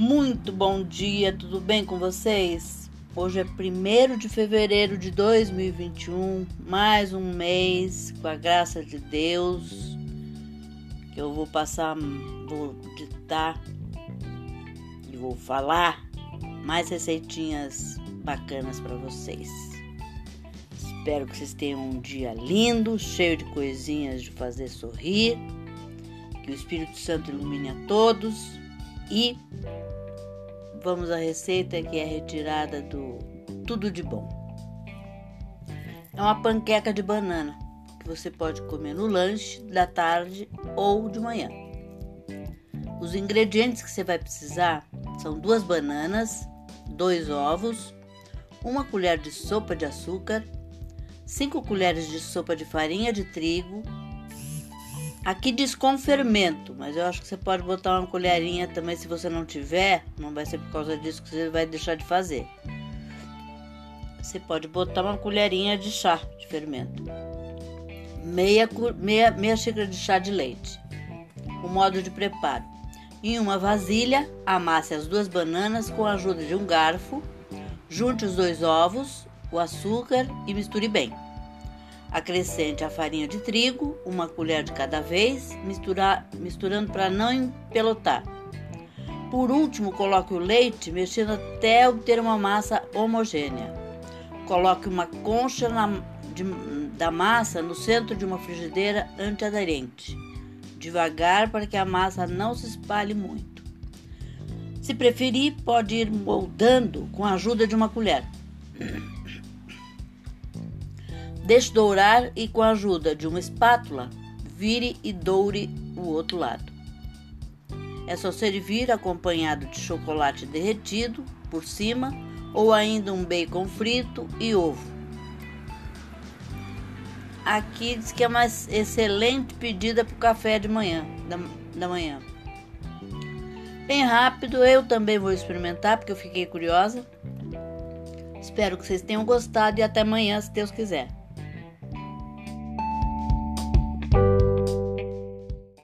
Muito bom dia, tudo bem com vocês? Hoje é 1 de fevereiro de 2021, mais um mês, com a graça de Deus, que eu vou passar, vou ditar e vou falar mais receitinhas bacanas para vocês. Espero que vocês tenham um dia lindo, cheio de coisinhas de fazer sorrir, que o Espírito Santo ilumine a todos e vamos à receita que é retirada do Tudo de Bom. É uma panqueca de banana que você pode comer no lanche da tarde ou de manhã. Os ingredientes que você vai precisar são duas bananas, dois ovos, uma colher de sopa de açúcar, cinco colheres de sopa de farinha de trigo, Aqui diz com fermento, mas eu acho que você pode botar uma colherinha também se você não tiver. Não vai ser por causa disso que você vai deixar de fazer. Você pode botar uma colherinha de chá de fermento. Meia, meia, meia xícara de chá de leite. O modo de preparo. Em uma vasilha, amasse as duas bananas com a ajuda de um garfo. Junte os dois ovos, o açúcar e misture bem. Acrescente a farinha de trigo, uma colher de cada vez, misturar, misturando para não empelotar. Por último, coloque o leite, mexendo até obter uma massa homogênea. Coloque uma concha na, de, da massa no centro de uma frigideira antiaderente, devagar para que a massa não se espalhe muito. Se preferir, pode ir moldando com a ajuda de uma colher. Deixe dourar e com a ajuda de uma espátula, vire e doure o outro lado. É só servir acompanhado de chocolate derretido por cima ou ainda um bacon frito e ovo. Aqui diz que é uma excelente pedida para o café de manhã, da, da manhã. Bem rápido, eu também vou experimentar porque eu fiquei curiosa. Espero que vocês tenham gostado e até amanhã, se Deus quiser.